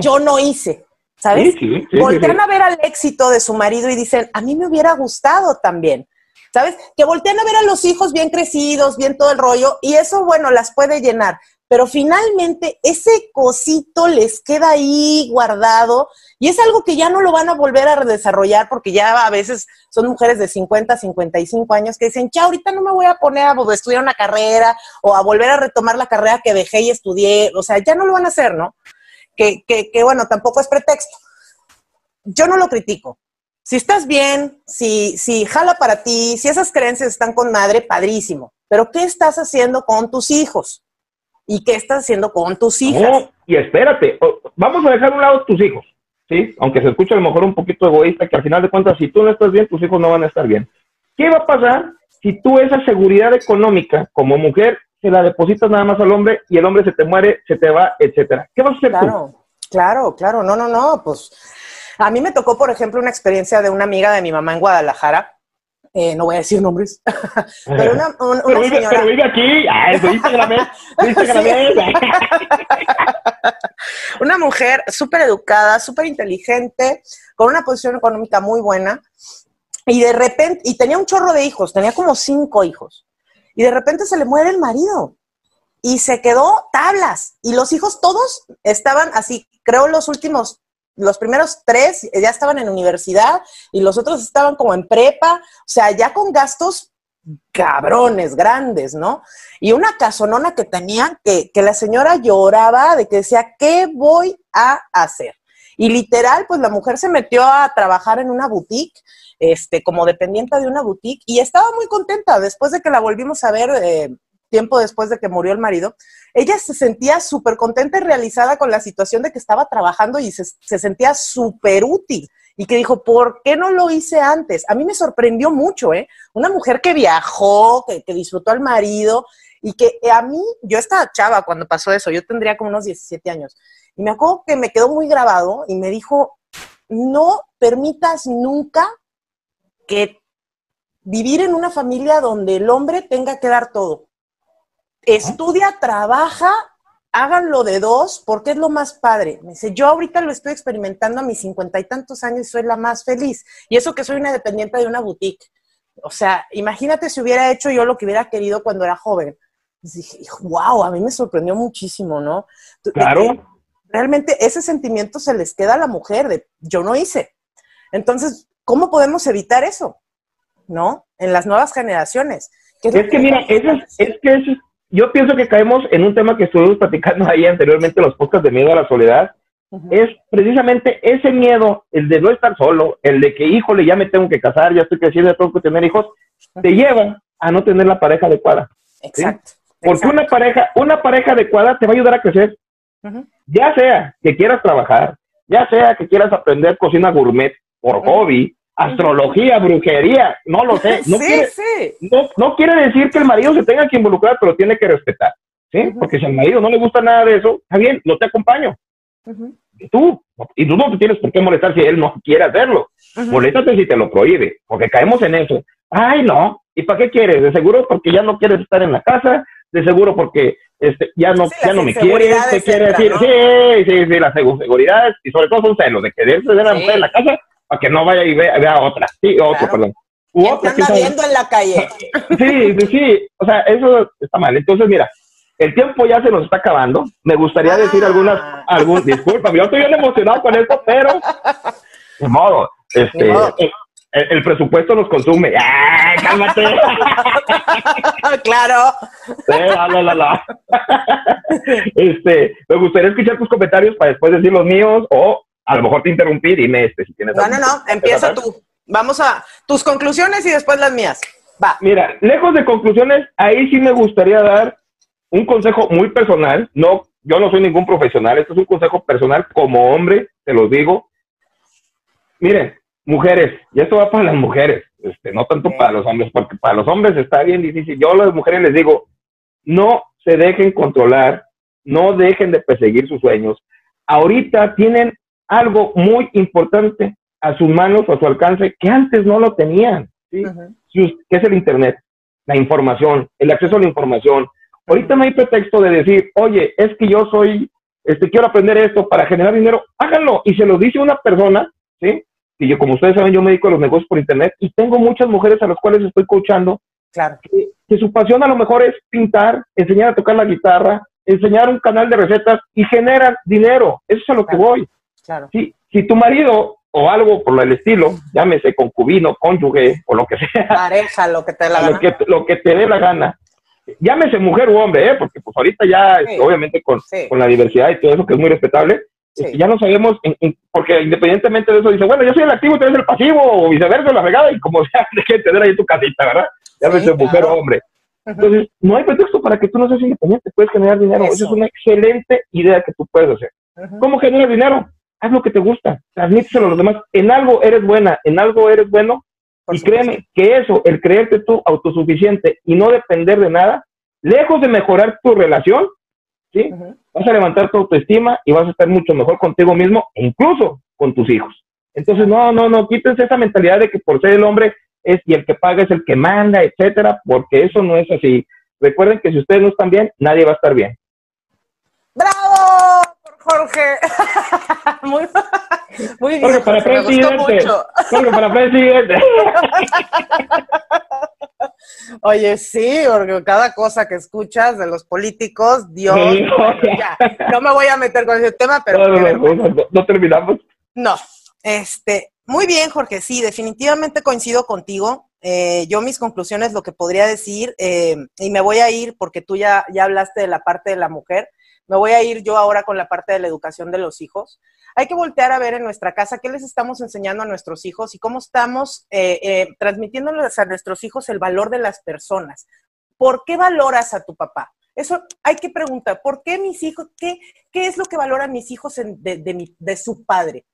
yo, no hice, ¿sabes? voltean a ver al éxito de su marido y dicen, a mí me hubiera gustado también. ¿Sabes? Que voltean a ver a los hijos bien crecidos, bien todo el rollo, y eso, bueno, las puede llenar pero finalmente ese cosito les queda ahí guardado y es algo que ya no lo van a volver a desarrollar porque ya a veces son mujeres de 50, 55 años que dicen, ya ahorita no me voy a poner a estudiar una carrera o a volver a retomar la carrera que dejé y estudié, o sea, ya no lo van a hacer, ¿no? Que, que, que bueno, tampoco es pretexto. Yo no lo critico. Si estás bien, si, si jala para ti, si esas creencias están con madre, padrísimo. Pero ¿qué estás haciendo con tus hijos? ¿Y qué estás haciendo con tus hijas? y espérate, vamos a dejar a un lado tus hijos, ¿sí? Aunque se escuche a lo mejor un poquito egoísta, que al final de cuentas, si tú no estás bien, tus hijos no van a estar bien. ¿Qué va a pasar si tú esa seguridad económica como mujer se la depositas nada más al hombre y el hombre se te muere, se te va, etcétera? ¿Qué vas a hacer claro? Claro, claro, no, no, no, pues a mí me tocó, por ejemplo, una experiencia de una amiga de mi mamá en Guadalajara, eh, no voy a decir nombres, pero una, pero vive, señora... Pero vive aquí, una mujer súper educada, súper inteligente, con una posición económica muy buena, y de repente, y tenía un chorro de hijos, tenía como cinco hijos, y de repente se le muere el marido, y se quedó tablas, y los hijos todos estaban así, creo los últimos los primeros tres ya estaban en universidad y los otros estaban como en prepa, o sea, ya con gastos cabrones, grandes, ¿no? Y una casonona que tenían que, que la señora lloraba de que decía, ¿qué voy a hacer? Y literal, pues la mujer se metió a trabajar en una boutique, este, como dependiente de una boutique, y estaba muy contenta después de que la volvimos a ver eh, tiempo después de que murió el marido, ella se sentía súper contenta y realizada con la situación de que estaba trabajando y se, sentía súper útil. Y que dijo, ¿por qué no lo hice antes? A mí me sorprendió mucho, ¿eh? Una mujer que viajó, que, disfrutó al marido y que a mí, yo estaba chava cuando pasó eso, yo tendría como unos 17 años. Y me acuerdo que me quedó muy grabado y me dijo, no permitas nunca que vivir en una familia donde el hombre tenga que dar todo estudia, trabaja, háganlo de dos, porque es lo más padre. Me dice, yo ahorita lo estoy experimentando a mis cincuenta y tantos años y soy la más feliz. Y eso que soy una dependiente de una boutique. O sea, imagínate si hubiera hecho yo lo que hubiera querido cuando era joven. Y dije, wow, a mí me sorprendió muchísimo, ¿no? Claro. Realmente ese sentimiento se les queda a la mujer de yo no hice. Entonces, ¿cómo podemos evitar eso? ¿No? En las nuevas generaciones. Es, que, mira, es, es que eso yo pienso que caemos en un tema que estuvimos platicando ahí anteriormente, los podcasts de miedo a la soledad. Es precisamente ese miedo, el de no estar solo, el de que, híjole, ya me tengo que casar, ya estoy creciendo, ya tengo que tener hijos, te lleva a no tener la pareja adecuada. Exacto. Porque una pareja, una pareja adecuada te va a ayudar a crecer. Ya sea que quieras trabajar, ya sea que quieras aprender cocina gourmet por hobby, astrología, brujería, no lo sé. No, quiere, No, quiere decir que el marido se tenga que involucrar, pero tiene que respetar, ¿sí? Porque si al marido no le gusta nada de eso, está bien, no te acompaño. Y tú, y tú no te tienes por qué molestar si él no quiere hacerlo. Moléstate si te lo prohíbe, porque caemos en eso. Ay, no, ¿y para qué quieres? De seguro porque ya no quieres estar en la casa, de seguro porque este, ya no, ya no me quieres, te quiere decir, sí, sí, sí, las seguridades, y sobre todo son celos, de que debe ser la mujer en la casa para que no vaya y vea, a otra. Sí, otro, perdón. U otra, anda viendo en la calle? Sí, sí, sí. O sea, eso está mal. Entonces, mira, el tiempo ya se nos está acabando. Me gustaría ah. decir algunas, algún, disculpa, yo estoy bien emocionado con esto, pero de modo, este, El, presupuesto nos consume. ¡Ay, cálmate! claro. la, la, la. Este, me gustaría escuchar tus comentarios para después decir los míos o a lo mejor te interrumpí, dime este si tienes. No, no, no, empieza tú. Vamos a tus conclusiones y después las mías. Va. Mira, lejos de conclusiones, ahí sí me gustaría dar un consejo muy personal. No, yo no soy ningún profesional, esto es un consejo personal como hombre, te lo digo. Miren, mujeres, y esto va para las mujeres, este, no tanto para los hombres, porque para los hombres está bien difícil. Yo a las mujeres les digo, no se dejen controlar, no dejen de perseguir sus sueños. Ahorita tienen algo muy importante a sus manos o a su alcance que antes no lo tenían, ¿sí? que es el Internet, la información, el acceso a la información. Ahorita no hay pretexto de decir, oye, es que yo soy, este, quiero aprender esto para generar dinero, háganlo. Y se lo dice una persona, ¿sí? Que yo, como ustedes saben, yo me dedico a los negocios por Internet y tengo muchas mujeres a las cuales estoy coachando. Claro. Que, que su pasión a lo mejor es pintar, enseñar a tocar la guitarra, enseñar un canal de recetas y generan dinero. Eso es a lo que voy. Claro. Si, si tu marido o algo por el estilo, llámese concubino, cónyuge o lo que sea. Pareja, lo que te dé la lo Que, lo que te dé la gana. Llámese mujer u hombre, ¿eh? porque pues ahorita ya, este, obviamente con, con, la diversidad y todo eso que es muy respetable, este, ya no sabemos, porque independientemente de eso, dice, bueno, yo soy el activo, tú eres el pasivo, o viceversa, la regada, y como sea, hay que tener ahí tu casita, ¿verdad? Llámese mujer o hombre. Entonces, no hay pretexto para que tú no seas independiente, puedes generar dinero. Eso. Esa es una excelente idea que tú puedes hacer. ¿Cómo generar dinero? Haz lo que te gusta, transmíteselo a los demás. En algo eres buena, en algo eres bueno, y créeme que eso, el creerte tú autosuficiente y no depender de nada, lejos de mejorar tu relación, ¿sí? Vas a levantar tu autoestima y vas a estar mucho mejor contigo mismo e incluso con tus hijos. Entonces, no, no, no, quítense esa mentalidad de que por ser el hombre es y el que paga es el que manda, etcétera, porque eso no es así. Recuerden que si ustedes no están bien, nadie va a estar bien. ¡Bravo! Jorge. muy, muy bien. Jorge para presidente. Jorge para presidente. Oye, sí, porque cada cosa que escuchas de los políticos, Dios, ya, no me voy a meter con ese tema, pero... No, terminamos. No, este, muy bien, Jorge, sí, definitivamente coincido contigo. Eh, yo mis conclusiones, lo que podría decir, eh, y me voy a ir porque tú ya, ya hablaste de la parte de la mujer, me voy a ir yo ahora con la parte de la educación de los hijos. Hay que voltear a ver en nuestra casa qué les estamos enseñando a nuestros hijos y cómo estamos eh, eh, transmitiéndoles a nuestros hijos el valor de las personas. ¿Por qué valoras a tu papá? Eso hay que preguntar, ¿por qué mis hijos, qué, qué es lo que valoran mis hijos de, de su padre?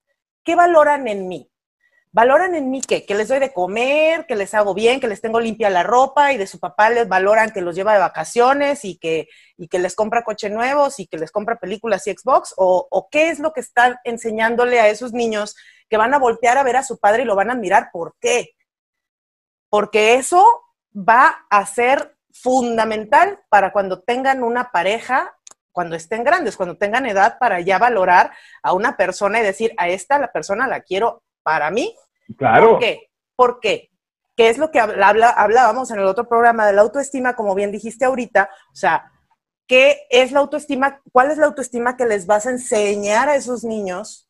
¿Qué valoran en mí? Valoran en mí que, que les doy de comer, que les hago bien, que les tengo limpia la ropa y de su papá les valoran que los lleva de vacaciones y que, y que les compra coche nuevos y que les compra películas y Xbox o, qué es lo que están enseñándole a esos niños que van a voltear a ver a su padre y lo van a admirar. ¿Por qué? Porque eso va a ser fundamental para cuando tengan una pareja cuando estén grandes, cuando tengan edad para ya valorar a una persona y decir, a esta la persona la quiero para mí. Claro. ¿Por qué? ¿Por qué? ¿Qué es lo que habla, hablábamos en el otro programa de la autoestima, como bien dijiste ahorita? O sea, ¿qué es la autoestima? ¿Cuál es la autoestima que les vas a enseñar a esos niños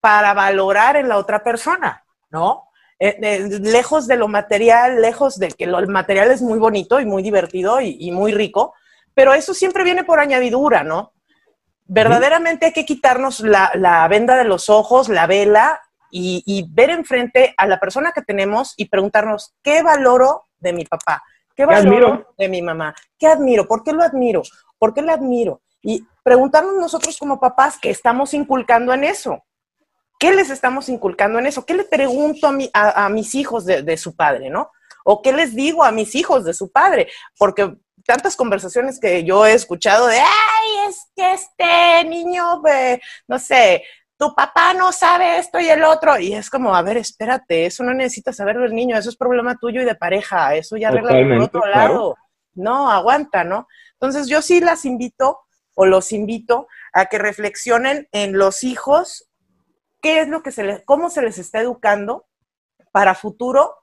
para valorar en la otra persona? ¿No? Eh, eh, lejos de lo material, lejos de que lo, el material es muy bonito y muy divertido y muy rico, pero eso siempre viene por añadidura, ¿no? Verdaderamente hay que quitarnos la, venda de los ojos, la vela y, ver enfrente a la persona que tenemos y preguntarnos, ¿qué valoro de mi papá? ¿Qué valoro de mi mamá? ¿Qué admiro? ¿Por qué lo admiro? ¿Por qué lo admiro? Y preguntarnos nosotros como papás qué estamos inculcando en eso. ¿Qué les estamos inculcando en eso? ¿Qué le pregunto a, a, mis hijos de, de, su padre, no? ¿O qué les digo a mis hijos de su padre? Porque tantas conversaciones que yo he escuchado de, ay, es que este niño, no sé, tu papá no sabe esto y el otro. Y es como, a ver, espérate, eso no necesitas saberlo el niño, eso es problema tuyo y de pareja, eso ya arregla por otro lado. No, aguanta, ¿no? Entonces yo sí las invito o los invito a que reflexionen en los hijos, qué es lo que se les, cómo se les está educando para futuro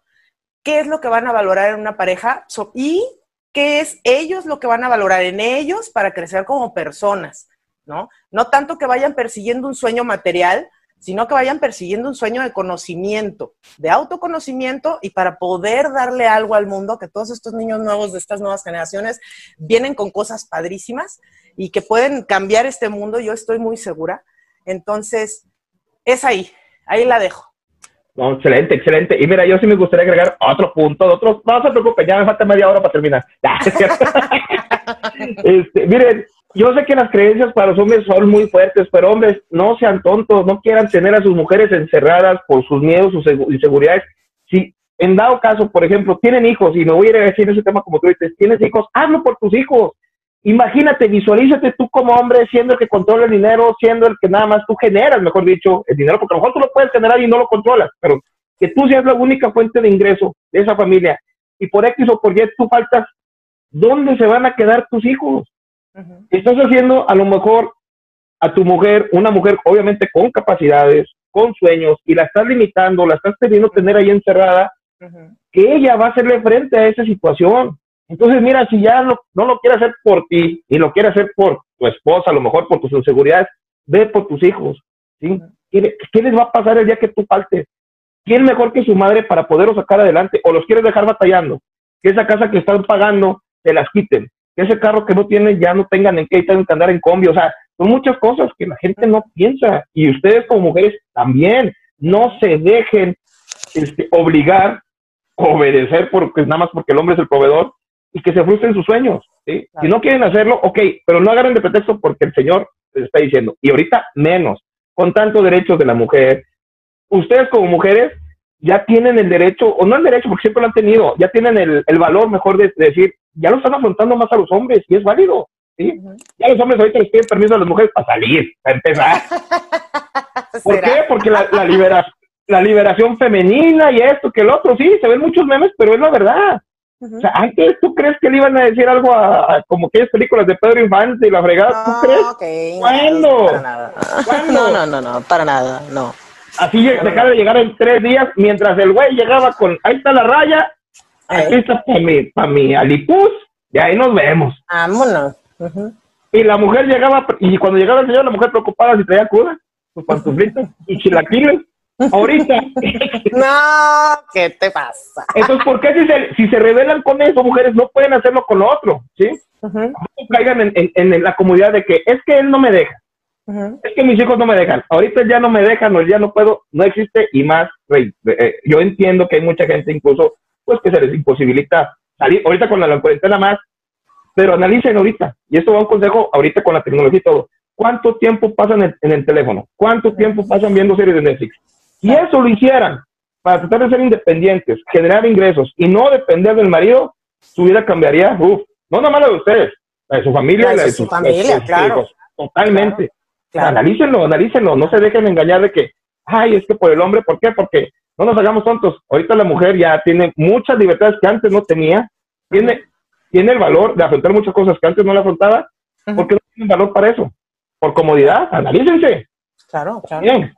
qué es lo que van a valorar en una pareja y qué es ellos lo que van a valorar en ellos para crecer como personas, ¿no? No tanto que vayan persiguiendo un sueño material, sino que vayan persiguiendo un sueño de conocimiento, de autoconocimiento y para poder darle algo al mundo, que todos estos niños nuevos de estas nuevas generaciones vienen con cosas padrísimas y que pueden cambiar este mundo, yo estoy muy segura. Entonces, es ahí, ahí la dejo. No, excelente, excelente. Y mira, yo sí me gustaría agregar otro punto, otro, no se preocupen, ya me falta media hora para terminar. este, miren, yo sé que las creencias para los hombres son muy fuertes, pero hombres, no sean tontos, no quieran tener a sus mujeres encerradas por sus miedos, sus inseguridades. Si en dado caso, por ejemplo, tienen hijos, y me voy a ir a decir ese tema como tú dices, tienes hijos, hazlo por tus hijos. Imagínate, visualízate tú como hombre siendo el que controla el dinero, siendo el que nada más tú generas, mejor dicho, el dinero, porque a lo mejor tú lo puedes generar y no lo controlas, pero que tú seas la única fuente de ingreso de esa familia y por X o por Y tú faltas, ¿dónde se van a quedar tus hijos? Estás haciendo a lo mejor a tu mujer, una mujer obviamente con capacidades, con sueños, y la estás limitando, la estás queriendo tener ahí encerrada, que ella va a hacerle frente a esa situación. Entonces, mira, si ya no, no lo quiere hacer por ti y lo quiere hacer por tu esposa, a lo mejor por tus inseguridades, ve por tus hijos. ¿sí? ¿Qué, ¿Qué, les va a pasar el día que tú faltes? ¿Quién mejor que su madre para poderlos sacar adelante? ¿O los quieres dejar batallando? Que esa casa que están pagando te las quiten. Que ese carro que no tienen ya no tengan en qué y tengan que andar en combi. O sea, son muchas cosas que la gente no piensa. Y ustedes como mujeres también no se dejen este, obligar, obedecer porque nada más porque el hombre es el proveedor y que se frustren sus sueños. ¿sí? Si no quieren hacerlo, ok, pero no agarren de pretexto porque el Señor les está diciendo. Y ahorita menos, con tantos derechos de la mujer. Ustedes como mujeres ya tienen el derecho, o no el derecho, porque siempre lo han tenido, ya tienen el, el valor mejor de, decir, ya lo están afrontando más a los hombres y es válido. ¿sí? Ya los hombres ahorita les piden permiso a las mujeres para salir, para empezar. ¿Por qué? Porque la, la, libera, la liberación femenina y esto, que el otro, sí, se ven muchos memes, pero es la verdad. O sea, antes tú crees que le iban a decir algo a, a como aquellas películas de Pedro Infante y la fregada, ¿tú crees? Okay. ¿Cuándo? Para nada. No, no, no, no, para nada, no. Así dejaba de llegar en tres días, mientras el güey llegaba con, ahí está la raya, aquí está para mi, para mi alipuz, y ahí nos vemos. Vámonos. Uh -huh. Y la mujer llegaba, y cuando llegaba el señor, la mujer preocupada si traía cruda, sus pantuflitas y chilaquiles. Ahorita. no, ¿qué te pasa? Entonces, ¿por qué si se, si se rebelan con eso, mujeres, no pueden hacerlo con lo otro? ¿Sí? Uh -huh. No caigan en, en, en, la comodidad de que es que él no me deja. Uh -huh. Es que mis hijos no me dejan. Ahorita ya no me dejan o ya no puedo, no existe y más. Rey, eh, yo entiendo que hay mucha gente incluso, pues que se les imposibilita salir. Ahorita con la, la cuarentena más, pero analicen ahorita. Y esto va un consejo ahorita con la tecnología y todo. ¿Cuánto tiempo pasan en, en el teléfono? ¿Cuánto tiempo pasan viendo series de Netflix? Si eso lo hicieran para tratar de ser independientes, generar ingresos y no depender del marido, su vida cambiaría. Uf, no nada más la de ustedes, la de su familia, la de, su, familia, claro. Totalmente. Analícenlo, analícenlo, no se dejen engañar de que, ay, es que por el hombre, ¿por qué? Porque no nos hagamos tontos. Ahorita la mujer ya tiene muchas libertades que antes no tenía, tiene, tiene el valor de afrontar muchas cosas que antes no le afrontaba, porque no tiene valor para eso. Por comodidad, analícense. Claro, claro. Bien.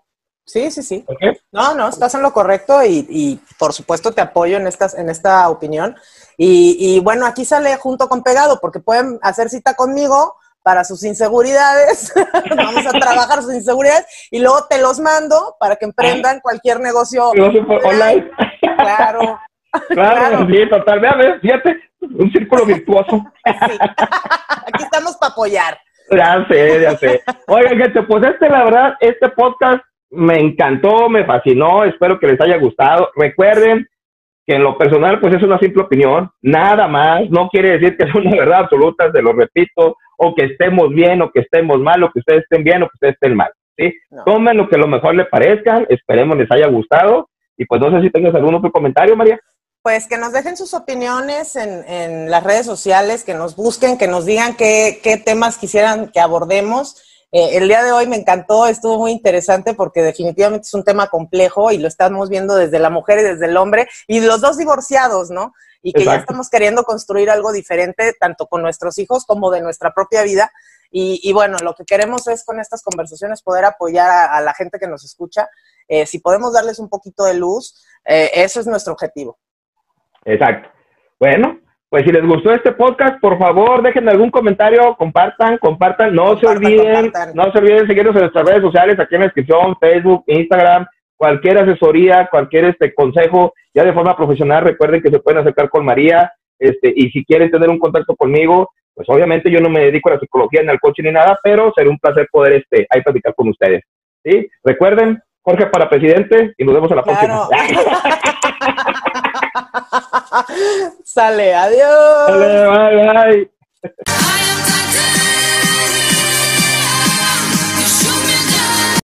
Sí, sí, sí. Okay. No, no, estás en lo correcto y, y, por supuesto te apoyo en, estas, en esta opinión. Y, y, bueno, aquí sale junto con pegado porque pueden hacer cita conmigo para sus inseguridades. Vamos a trabajar sus inseguridades y luego te los mando para que emprendan cualquier negocio. online. Claro. Claro, claro. sí, totalmente. Fíjate, un círculo virtuoso. Sí. Aquí estamos para apoyar. Ya sé, ya sé. Oigan, gente, pues este, la verdad, este podcast me encantó, me fascinó, espero que les haya gustado. Recuerden que en lo personal, pues es una simple opinión, nada más, no quiere decir que es una verdad absoluta, se lo repito, o que estemos bien, o que estemos mal, o que ustedes estén bien, o que ustedes estén mal, ¿sí? No. Tomen lo que lo mejor les parezca, esperemos les haya gustado, y pues no sé si tengas algún otro comentario, María. Pues que nos dejen sus opiniones en, en las redes sociales, que nos busquen, que nos digan qué, qué temas quisieran que abordemos. Eh, el día de hoy me encantó, estuvo muy interesante porque definitivamente es un tema complejo y lo estamos viendo desde la mujer y desde el hombre y los dos divorciados, ¿no? Y que Exacto. ya estamos queriendo construir algo diferente, tanto con nuestros hijos como de nuestra propia vida. Y, y bueno, lo que queremos es con estas conversaciones poder apoyar a, a la gente que nos escucha. Eh, si podemos darles un poquito de luz, eh, eso es nuestro objetivo. Exacto. Bueno, pues si les gustó este podcast, por favor, déjenme algún comentario, compartan, compartan, no se olviden, no se olviden seguirnos en nuestras redes sociales, aquí en la descripción, Facebook, Instagram, cualquier asesoría, cualquier este consejo, ya de forma profesional, recuerden que se pueden acercar con María, este, y si quieren tener un contacto conmigo, pues obviamente yo no me dedico a la psicología ni al coaching ni nada, pero será un placer poder este, ahí platicar con ustedes. ¿sí? Recuerden, Jorge para presidente y nos vemos en la próxima. Sale, adiós. Sale, bye, bye.